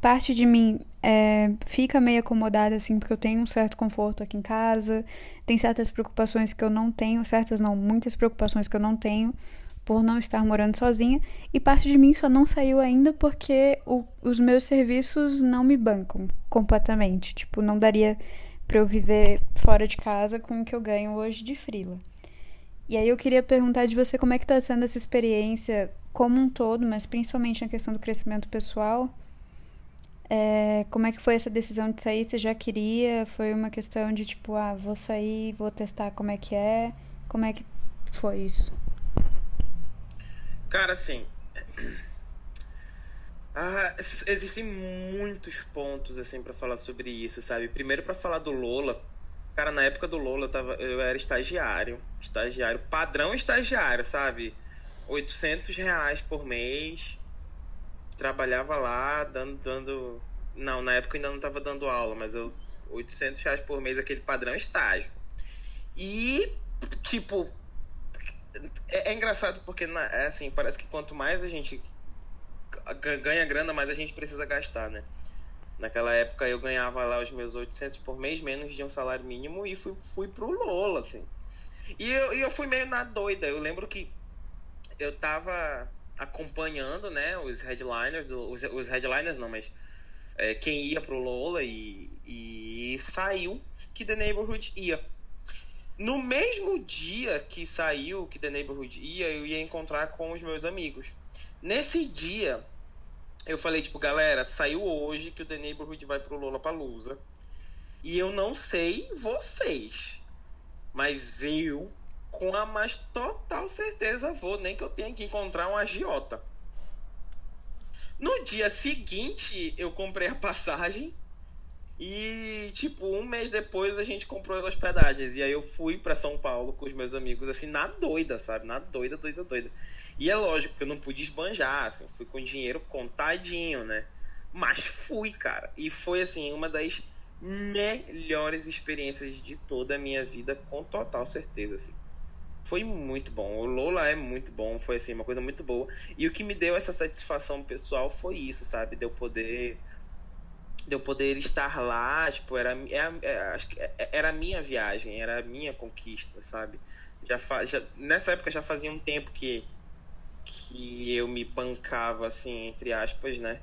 Parte de mim é, fica meio acomodada, assim, porque eu tenho um certo conforto aqui em casa. Tem certas preocupações que eu não tenho, certas não, muitas preocupações que eu não tenho por não estar morando sozinha. E parte de mim só não saiu ainda porque o, os meus serviços não me bancam completamente. Tipo, não daria para eu viver fora de casa com o que eu ganho hoje de frila. E aí eu queria perguntar de você como é que está sendo essa experiência como um todo, mas principalmente na questão do crescimento pessoal. É, como é que foi essa decisão de sair? Você já queria? Foi uma questão de tipo, ah, vou sair, vou testar como é que é? Como é que foi isso? Cara, assim. Ah, existem muitos pontos assim para falar sobre isso, sabe? Primeiro para falar do Lola, Cara, na época do Lola eu, tava, eu era estagiário. Estagiário, padrão estagiário, sabe? 800 reais por mês. Trabalhava lá, dando, dando. Não, na época ainda não tava dando aula, mas eu. 800 reais por mês, aquele padrão estágio. E, tipo. É, é engraçado porque, é assim, parece que quanto mais a gente ganha grana, mais a gente precisa gastar, né? Naquela época eu ganhava lá os meus 800 por mês, menos de um salário mínimo, e fui, fui pro Lola, assim. E eu, eu fui meio na doida. Eu lembro que eu tava acompanhando, né, os headliners, os, os headliners não, mas é, quem ia pro Lola e, e saiu que The Neighborhood ia. No mesmo dia que saiu que The Neighborhood ia, eu ia encontrar com os meus amigos. Nesse dia, eu falei, tipo, galera, saiu hoje que o The Neighborhood vai pro Lollapalooza. E eu não sei vocês, mas eu, com a mais total certeza, vou, nem que eu tenha que encontrar um agiota. No dia seguinte, eu comprei a passagem e, tipo, um mês depois a gente comprou as hospedagens. E aí eu fui para São Paulo com os meus amigos, assim, na doida, sabe? Na doida, doida, doida. E é lógico que eu não pude esbanjar, assim, fui com dinheiro contadinho, né? Mas fui, cara. E foi, assim, uma das melhores experiências de toda a minha vida, com total certeza, assim. Foi muito bom. O Lola é muito bom, foi assim, uma coisa muito boa. E o que me deu essa satisfação pessoal foi isso, sabe? De eu poder de eu poder estar lá, tipo, era, era, é, é, é, era a minha viagem, era a minha conquista, sabe? Já, já nessa época já fazia um tempo que que eu me bancava assim, entre aspas, né?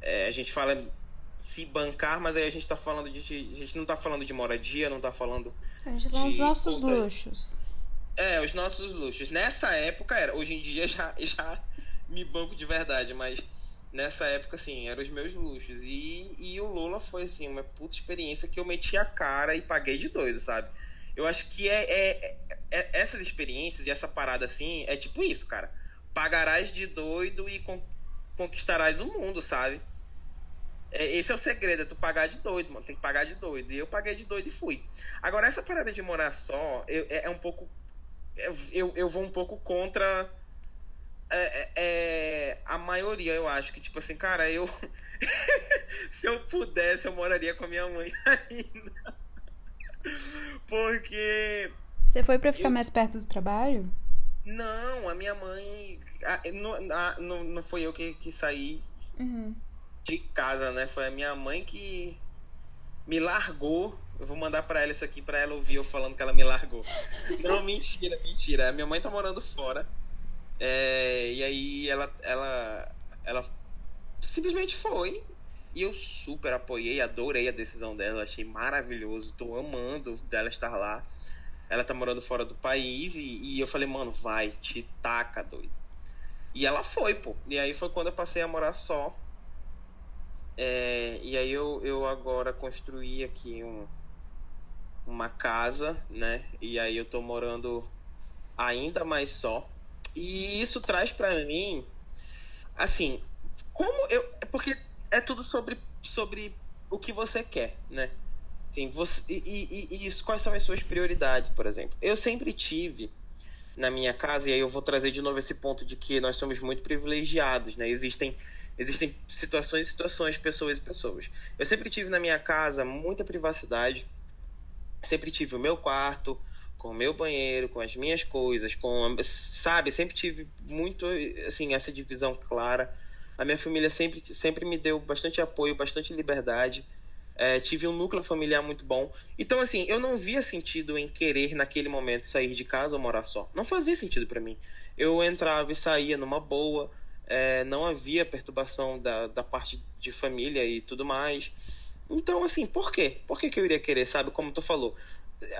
É, a gente fala se bancar, mas aí a gente tá falando de. A gente não tá falando de moradia, não tá falando. A gente tá os nossos conta... luxos. É, os nossos luxos. Nessa época era. Hoje em dia já, já me banco de verdade, mas nessa época, assim, eram os meus luxos. E, e o Lula foi, assim, uma puta experiência que eu meti a cara e paguei de doido, sabe? Eu acho que é, é, é essas experiências e essa parada, assim, é tipo isso, cara. Pagarás de doido e con conquistarás o mundo, sabe? É, esse é o segredo, é tu pagar de doido, mano. Tem que pagar de doido. E eu paguei de doido e fui. Agora, essa parada de morar só eu, é, é, um pouco. Eu, eu vou um pouco contra é, é, é a maioria, eu acho. Que, tipo assim, cara, eu. se eu pudesse, eu moraria com a minha mãe ainda. Porque. Você foi para ficar eu... mais perto do trabalho? Não, a minha mãe. A, não, a, não, não foi eu que, que saí. Uhum de casa, né? Foi a minha mãe que me largou. Eu vou mandar para ela isso aqui para ela ouvir eu falando que ela me largou. Não, mentira, mentira. A minha mãe tá morando fora. É, e aí ela, ela, ela simplesmente foi. E eu super apoiei, adorei a decisão dela, achei maravilhoso, tô amando dela estar lá. Ela tá morando fora do país e, e eu falei, mano, vai, te taca, doido. E ela foi, pô. E aí foi quando eu passei a morar só. É, e aí eu, eu agora construí aqui um, uma casa, né? E aí eu tô morando ainda mais só. E isso traz para mim, assim, como eu. Porque é tudo sobre, sobre o que você quer, né? Assim, você, e, e, e isso, quais são as suas prioridades, por exemplo? Eu sempre tive na minha casa, e aí eu vou trazer de novo esse ponto de que nós somos muito privilegiados, né? Existem existem situações e situações, pessoas e pessoas. Eu sempre tive na minha casa muita privacidade, sempre tive o meu quarto, com o meu banheiro, com as minhas coisas, com sabe, sempre tive muito assim essa divisão clara. A minha família sempre sempre me deu bastante apoio, bastante liberdade. É, tive um núcleo familiar muito bom. Então, assim, eu não via sentido em querer, naquele momento, sair de casa ou morar só. Não fazia sentido para mim. Eu entrava e saía numa boa é, não havia perturbação da, da parte de família e tudo mais. Então, assim, por quê? Por que, que eu iria querer, sabe? Como tu falou,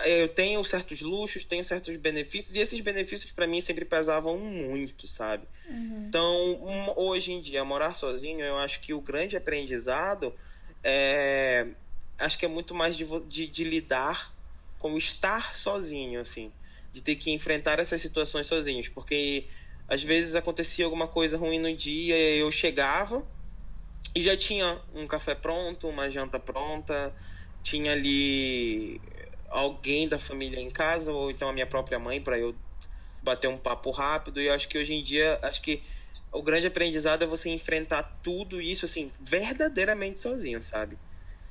eu tenho certos luxos, tenho certos benefícios, e esses benefícios para mim sempre pesavam muito, sabe? Uhum. Então, hoje em dia, morar sozinho, eu acho que o grande aprendizado é. Acho que é muito mais de, de, de lidar com estar sozinho, assim. De ter que enfrentar essas situações sozinhos. Porque às vezes acontecia alguma coisa ruim no dia e eu chegava e já tinha um café pronto, uma janta pronta, tinha ali alguém da família em casa ou então a minha própria mãe para eu bater um papo rápido e eu acho que hoje em dia acho que o grande aprendizado é você enfrentar tudo isso assim verdadeiramente sozinho, sabe?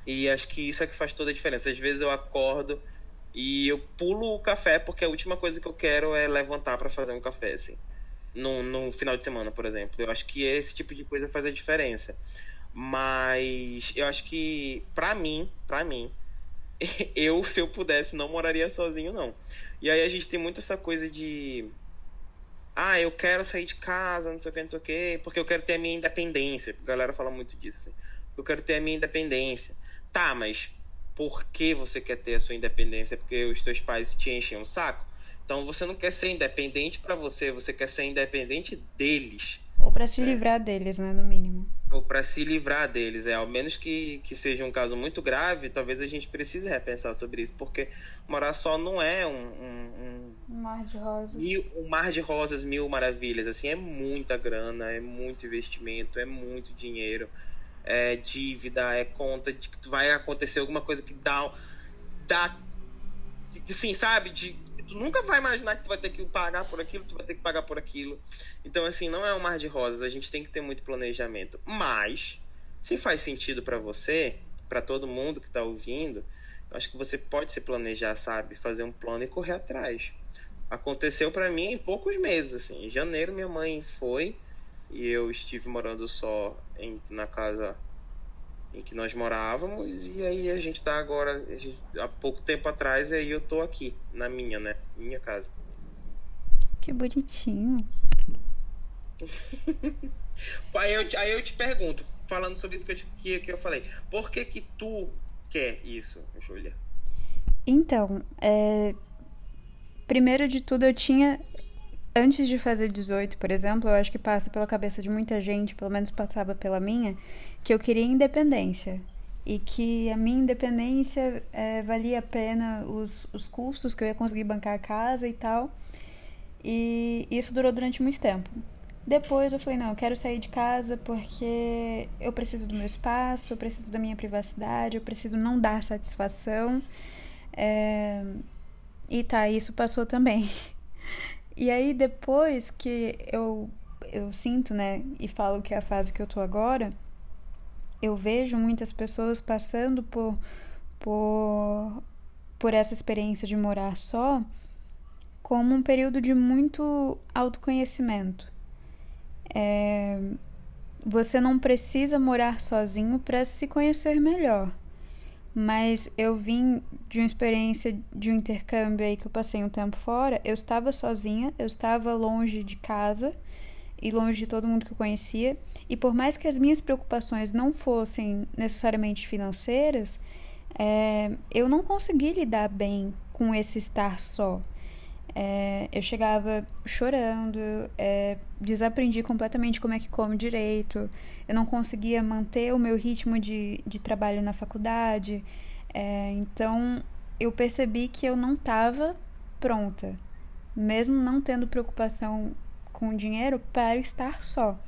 E acho que isso é que faz toda a diferença. Às vezes eu acordo e eu pulo o café porque a última coisa que eu quero é levantar para fazer um café assim no, no final de semana, por exemplo. Eu acho que esse tipo de coisa faz a diferença. Mas eu acho que, pra mim, pra mim, eu, se eu pudesse, não moraria sozinho, não. E aí a gente tem muito essa coisa de. Ah, eu quero sair de casa, não sei o que, não sei o que, porque eu quero ter a minha independência. A galera fala muito disso. Assim. Eu quero ter a minha independência. Tá, mas por que você quer ter a sua independência? Porque os seus pais te enchem um saco? Então você não quer ser independente para você, você quer ser independente deles. Ou para se é. livrar deles, né, no mínimo. Para se livrar deles, é. Ao menos que, que seja um caso muito grave, talvez a gente precise repensar sobre isso, porque morar só não é um. Um, um, um mar de rosas. Mil, um mar de rosas, mil maravilhas. Assim, é muita grana, é muito investimento, é muito dinheiro, é dívida, é conta de que vai acontecer alguma coisa que dá. dá sim, sabe? De tu nunca vai imaginar que tu vai ter que pagar por aquilo, tu vai ter que pagar por aquilo. Então, assim, não é um mar de rosas, a gente tem que ter muito planejamento. Mas, se faz sentido para você, para todo mundo que está ouvindo, eu acho que você pode se planejar, sabe? Fazer um plano e correr atrás. Aconteceu para mim em poucos meses, assim. Em janeiro minha mãe foi e eu estive morando só em, na casa em que nós morávamos e aí a gente tá agora gente, há pouco tempo atrás e aí eu tô aqui na minha né? Minha casa. Que bonitinho. Aí, eu, aí eu te pergunto falando sobre isso que eu, que, que eu falei por que que tu quer isso Júlia? Então é... primeiro de tudo eu tinha antes de fazer 18, por exemplo, eu acho que passa pela cabeça de muita gente, pelo menos passava pela minha, que eu queria independência. E que a minha independência é, valia a pena os, os custos, que eu ia conseguir bancar a casa e tal. E isso durou durante muito tempo. Depois eu falei, não, eu quero sair de casa porque eu preciso do meu espaço, eu preciso da minha privacidade, eu preciso não dar satisfação. É... E tá, isso passou também. E aí depois que eu eu sinto, né, e falo que é a fase que eu tô agora, eu vejo muitas pessoas passando por por por essa experiência de morar só como um período de muito autoconhecimento. É, você não precisa morar sozinho para se conhecer melhor mas eu vim de uma experiência de um intercâmbio aí que eu passei um tempo fora. Eu estava sozinha, eu estava longe de casa e longe de todo mundo que eu conhecia. E por mais que as minhas preocupações não fossem necessariamente financeiras, é, eu não consegui lidar bem com esse estar só. É, eu chegava chorando, é, desaprendi completamente como é que come direito, eu não conseguia manter o meu ritmo de, de trabalho na faculdade, é, então eu percebi que eu não estava pronta, mesmo não tendo preocupação com dinheiro, para estar só.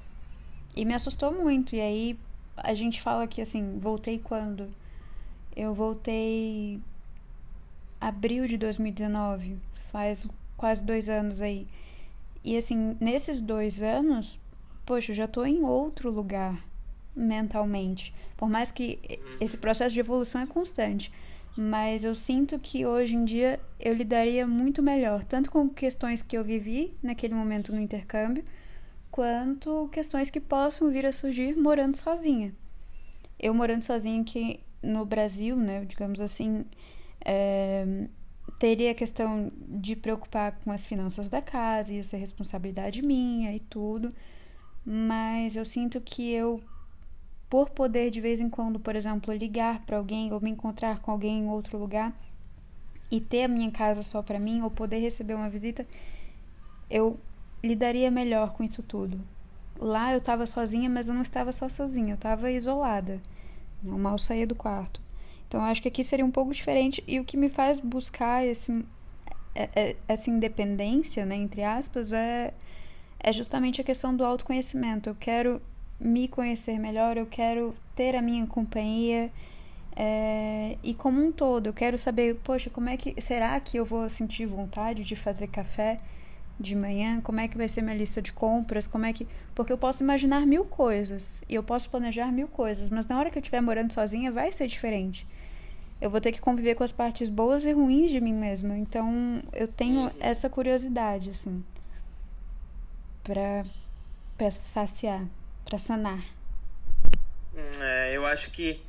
E me assustou muito, e aí a gente fala que assim, voltei quando? Eu voltei abril de 2019, faz quase dois anos aí. E assim, nesses dois anos, poxa, eu já tô em outro lugar mentalmente. Por mais que esse processo de evolução é constante. Mas eu sinto que hoje em dia eu lidaria muito melhor, tanto com questões que eu vivi naquele momento no intercâmbio, quanto questões que possam vir a surgir morando sozinha. Eu morando sozinha aqui no Brasil, né, digamos assim, é, teria a questão de preocupar com as finanças da casa, ia ser responsabilidade minha e tudo. Mas eu sinto que eu, por poder de vez em quando, por exemplo, ligar para alguém ou me encontrar com alguém em outro lugar e ter a minha casa só para mim ou poder receber uma visita, eu lidaria melhor com isso tudo. Lá eu estava sozinha, mas eu não estava só sozinha, eu estava isolada. Eu mal saía do quarto. Então acho que aqui seria um pouco diferente e o que me faz buscar esse, é, é, essa independência, né, entre aspas, é, é justamente a questão do autoconhecimento. Eu quero me conhecer melhor, eu quero ter a minha companhia é, e como um todo, eu quero saber, poxa, como é que será que eu vou sentir vontade de fazer café de manhã? Como é que vai ser minha lista de compras? Como é que porque eu posso imaginar mil coisas e eu posso planejar mil coisas, mas na hora que eu estiver morando sozinha vai ser diferente eu vou ter que conviver com as partes boas e ruins de mim mesma. Então, eu tenho uhum. essa curiosidade, assim, pra, pra saciar, pra sanar. É, eu acho que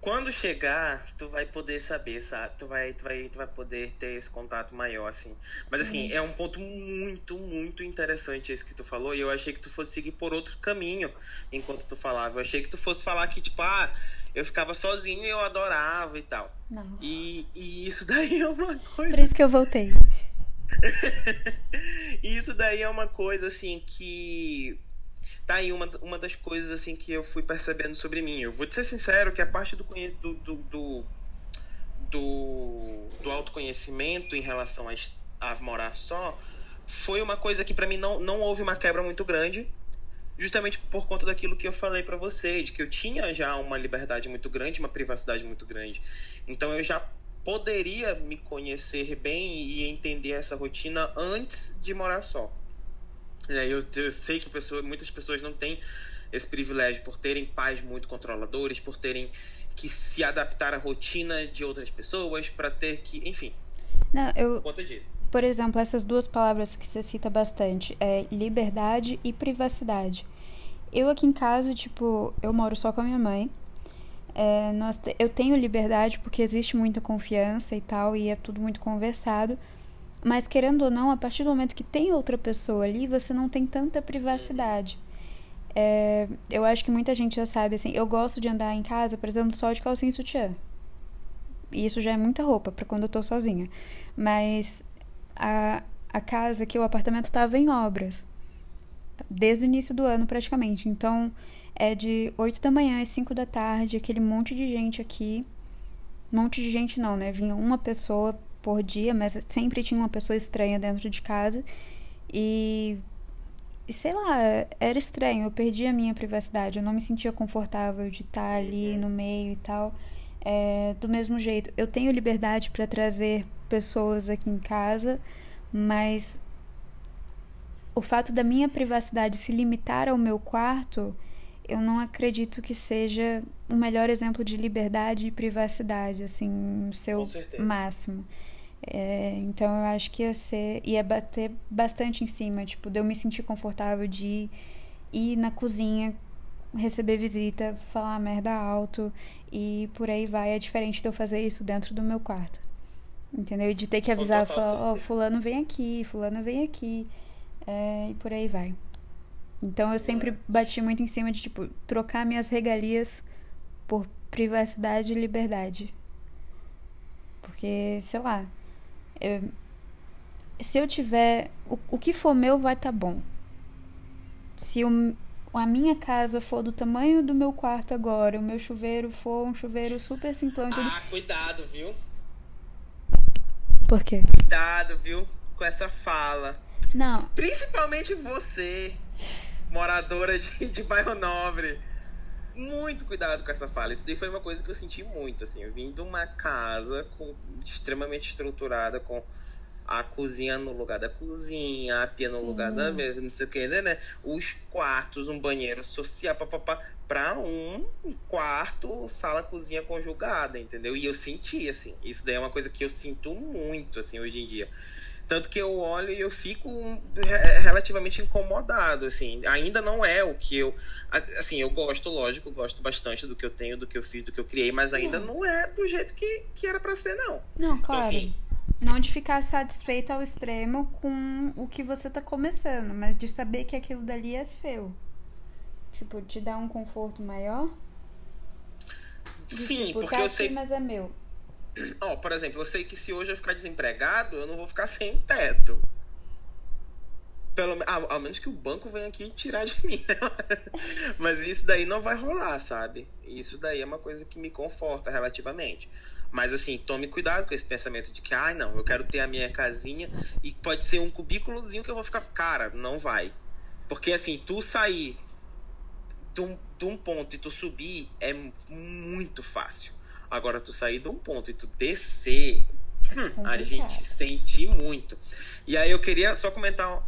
quando chegar, tu vai poder saber, sabe? Tu vai, tu vai, tu vai poder ter esse contato maior, assim. Mas, Sim. assim, é um ponto muito, muito interessante esse que tu falou. E eu achei que tu fosse seguir por outro caminho enquanto tu falava. Eu achei que tu fosse falar que, tipo, ah eu ficava sozinho e eu adorava e tal. Não. E, e isso daí é uma coisa. Por isso que eu voltei. isso daí é uma coisa assim que. Tá aí uma, uma das coisas assim que eu fui percebendo sobre mim. Eu vou te ser sincero que a parte do, do, do, do, do, autoconhecimento em relação a, a morar só foi uma coisa que para mim não, não houve uma quebra muito grande justamente por conta daquilo que eu falei para você, de que eu tinha já uma liberdade muito grande, uma privacidade muito grande. Então eu já poderia me conhecer bem e entender essa rotina antes de morar só. É, eu, eu sei que pessoa, muitas pessoas não têm esse privilégio por terem pais muito controladores, por terem que se adaptar à rotina de outras pessoas, para ter que, enfim. Não, eu. Conta disso. Por exemplo, essas duas palavras que você cita bastante é liberdade e privacidade. Eu aqui em casa, tipo, eu moro só com a minha mãe. É, nós, eu tenho liberdade porque existe muita confiança e tal, e é tudo muito conversado. Mas querendo ou não, a partir do momento que tem outra pessoa ali, você não tem tanta privacidade. É, eu acho que muita gente já sabe, assim, eu gosto de andar em casa, por exemplo, só de calcinha e sutiã. E isso já é muita roupa para quando eu tô sozinha. Mas a, a casa que o apartamento estava em obras desde o início do ano praticamente. Então é de 8 da manhã às 5 da tarde, aquele monte de gente aqui. Monte de gente não, né? Vinha uma pessoa por dia, mas sempre tinha uma pessoa estranha dentro de casa. E, e sei lá, era estranho, eu perdi a minha privacidade, eu não me sentia confortável de estar ali no meio e tal. É, do mesmo jeito, eu tenho liberdade para trazer pessoas aqui em casa, mas o fato da minha privacidade se limitar ao meu quarto, eu não acredito que seja o melhor exemplo de liberdade e privacidade, assim, no seu máximo. É, então eu acho que ia ser. ia bater bastante em cima, tipo, de eu me sentir confortável de ir na cozinha, receber visita, falar merda alto e por aí vai. É diferente de eu fazer isso dentro do meu quarto. Entendeu? E de ter que avisar, falar, ó, oh, fulano vem aqui, fulano vem aqui. É, e por aí vai. Então eu sempre bati muito em cima de, tipo, trocar minhas regalias por privacidade e liberdade. Porque, sei lá, eu, se eu tiver. O, o que for meu vai estar tá bom. Se o, a minha casa for do tamanho do meu quarto agora, o meu chuveiro for um chuveiro super simplão tudo. Ah, cuidado, viu? Por quê? Cuidado, viu? Com essa fala. Não. Principalmente você, moradora de, de bairro nobre. Muito cuidado com essa fala. Isso daí foi uma coisa que eu senti muito, assim. Eu vim de uma casa com, extremamente estruturada, com a cozinha no lugar da cozinha, a pia no Sim. lugar da mesa, não sei o que, né, né? Os quartos, um banheiro social, papapá, pra um quarto, sala, cozinha conjugada, entendeu? E eu senti, assim, isso daí é uma coisa que eu sinto muito, assim, hoje em dia. Tanto que eu olho e eu fico relativamente incomodado, assim. Ainda não é o que eu. Assim, eu gosto, lógico, gosto bastante do que eu tenho, do que eu fiz, do que eu criei, mas ainda não, não é do jeito que, que era para ser, não. Não, então, claro. Então, assim, não de ficar satisfeito ao extremo com o que você tá começando, mas de saber que aquilo dali é seu. Tipo, te dá um conforto maior? De, Sim, tipo, porque tá eu aqui, sei. Mas é meu. Ó, por exemplo, eu sei que se hoje eu ficar desempregado, eu não vou ficar sem teto. Pelo, ah, ao menos que o banco venha aqui tirar de mim. Né? Mas isso daí não vai rolar, sabe? Isso daí é uma coisa que me conforta relativamente. Mas assim, tome cuidado com esse pensamento de que, ah, não, eu quero ter a minha casinha e pode ser um cubículozinho que eu vou ficar. Cara, não vai. Porque assim, tu sair de um, de um ponto e tu subir é muito fácil. Agora, tu sair de um ponto e tu descer, hum, a gente sente muito. E aí eu queria só comentar,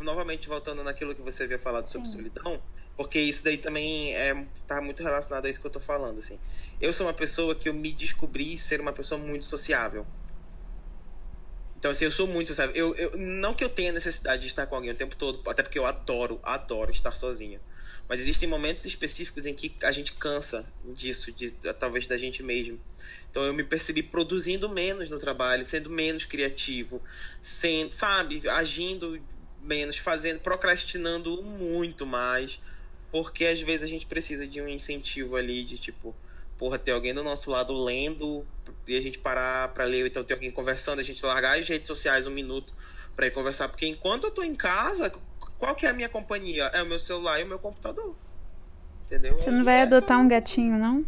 novamente voltando naquilo que você havia falado sobre Sim. solidão, porque isso daí também é, tá muito relacionado a isso que eu tô falando, assim. Eu sou uma pessoa que eu me descobri ser uma pessoa muito sociável. Então, assim, eu sou muito sociável. Eu, eu, não que eu tenha necessidade de estar com alguém o tempo todo, até porque eu adoro, adoro estar sozinha. Mas existem momentos específicos em que a gente cansa disso, de, talvez da gente mesmo. Então eu me percebi produzindo menos no trabalho, sendo menos criativo, sendo, sabe, agindo menos, fazendo, procrastinando muito mais, porque às vezes a gente precisa de um incentivo ali de tipo, porra, ter alguém do nosso lado lendo e a gente parar para ler, então ter alguém conversando, a gente largar as redes sociais um minuto para ir conversar, porque enquanto eu tô em casa, qual que é a minha companhia? É o meu celular e o meu computador. Entendeu? Você não vai adotar um gatinho, não?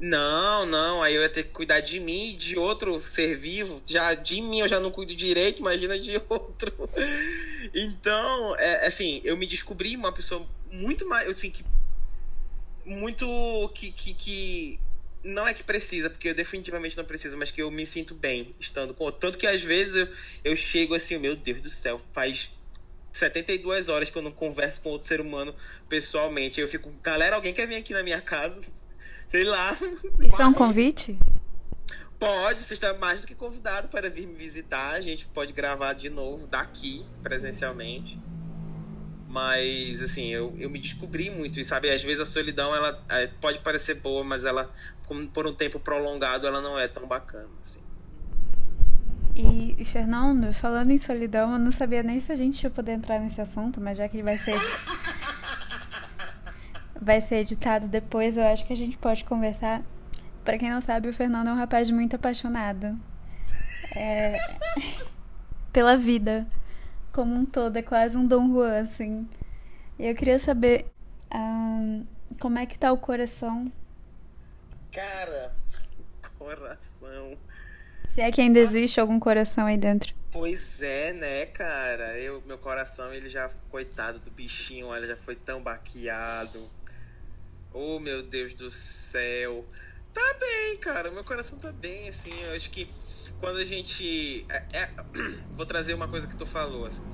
Não, não, aí eu ia ter que cuidar de mim e de outro ser vivo. Já de mim eu já não cuido direito, imagina de outro. Então, é, assim, eu me descobri uma pessoa muito mais, assim, que muito que, que, que não é que precisa, porque eu definitivamente não preciso, mas que eu me sinto bem estando com outro. Tanto que às vezes eu, eu chego assim, meu Deus do céu, faz 72 horas que eu não converso com outro ser humano pessoalmente. Eu fico, galera, alguém quer vir aqui na minha casa? Sei lá. Isso é um convite? Pode, você está mais do que convidado para vir me visitar. A gente pode gravar de novo daqui, presencialmente. Mas, assim, eu, eu me descobri muito. E, sabe, às vezes a solidão, ela é, pode parecer boa, mas ela, por um tempo prolongado, ela não é tão bacana, assim. E, Fernando, falando em solidão, eu não sabia nem se a gente ia poder entrar nesse assunto, mas já que ele vai ser. vai ser editado depois, eu acho que a gente pode conversar. Para quem não sabe, o Fernando é um rapaz muito apaixonado. É... pela vida como um todo, é quase um Dom Juan, assim. E eu queria saber um, como é que tá o coração. Cara, coração. Se é que ainda existe algum coração aí dentro. Pois é, né, cara? Eu, meu coração, ele já, coitado do bichinho, olha, já foi tão baqueado. Oh, meu Deus do céu. Tá bem, cara. Meu coração tá bem, assim. Eu acho que quando a gente. É, é, vou trazer uma coisa que tu falou, assim.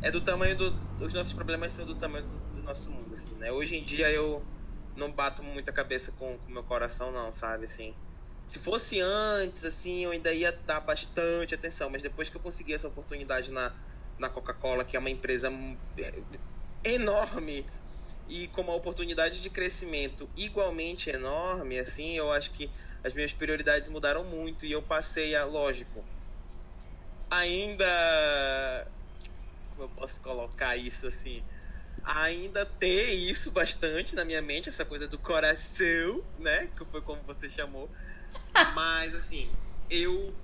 É do tamanho do. Os nossos problemas são do tamanho do, do nosso mundo, assim, né? Hoje em dia eu não bato muita cabeça com o meu coração, não, sabe? Assim. Se fosse antes, assim, eu ainda ia dar bastante atenção, mas depois que eu consegui essa oportunidade na, na Coca-Cola, que é uma empresa enorme e com uma oportunidade de crescimento igualmente enorme, assim, eu acho que as minhas prioridades mudaram muito e eu passei a, lógico, ainda como eu posso colocar isso assim, ainda ter isso bastante na minha mente, essa coisa do coração, né, que foi como você chamou. Mas assim, eu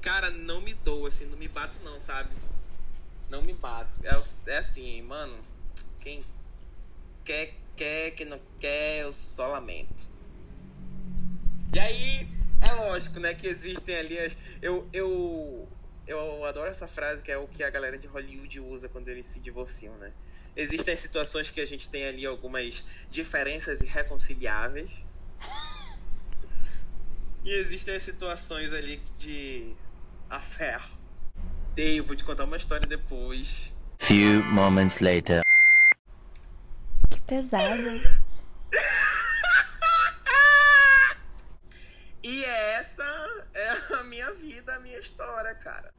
cara, não me dou assim, não me bato não, sabe? Não me bato. É, é assim, mano, quem quer, quer, que não quer, eu só lamento. E aí, é lógico, né, que existem ali as. Eu, eu, eu adoro essa frase que é o que a galera de Hollywood usa quando eles se divorciam, né? Existem situações que a gente tem ali algumas diferenças irreconciliáveis. E existem as situações ali de affair. Dei, eu vou te contar uma história depois. Few moments later. Pesado. e essa é a minha vida, a minha história, cara.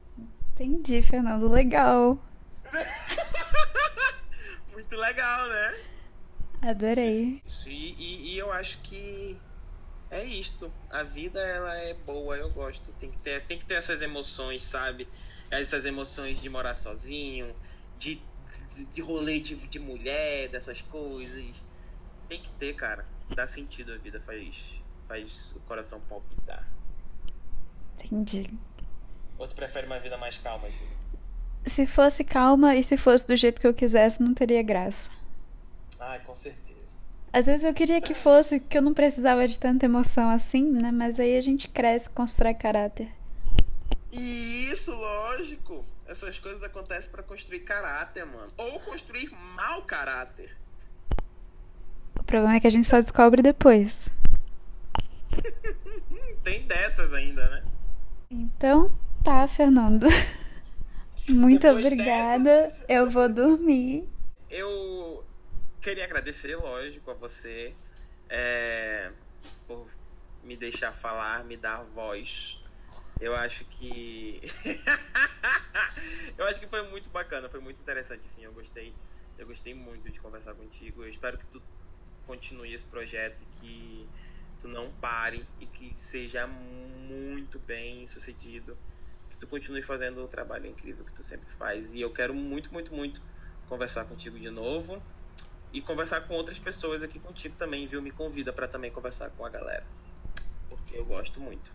Entendi, Fernando. Legal. Muito legal, né? Adorei. E, e, e, eu acho que é isto. A vida ela é boa, eu gosto. Tem que ter, tem que ter essas emoções, sabe? Essas emoções de morar sozinho, de de rolê de, de mulher, dessas coisas. Tem que ter, cara. Dá sentido a vida, faz, faz o coração palpitar. Entendi. Ou tu prefere uma vida mais calma, Júlia? Se fosse calma e se fosse do jeito que eu quisesse, não teria graça. Ai, com certeza. Às vezes eu queria que fosse, que eu não precisava de tanta emoção assim, né? Mas aí a gente cresce, constrói caráter. Isso, lógico. Essas coisas acontecem para construir caráter, mano. Ou construir mau caráter. O problema é que a gente só descobre depois. Tem dessas ainda, né? Então, tá, Fernando. Muito depois obrigada. Dessa... Eu vou dormir. Eu queria agradecer, lógico, a você é, por me deixar falar, me dar voz eu acho que. eu acho que foi muito bacana, foi muito interessante, sim. Eu gostei. Eu gostei muito de conversar contigo. Eu espero que tu continue esse projeto e que tu não pare e que seja muito bem sucedido. Que tu continue fazendo o trabalho incrível que tu sempre faz. E eu quero muito, muito, muito conversar contigo de novo e conversar com outras pessoas aqui contigo também, viu? Me convida para também conversar com a galera. Porque eu gosto muito.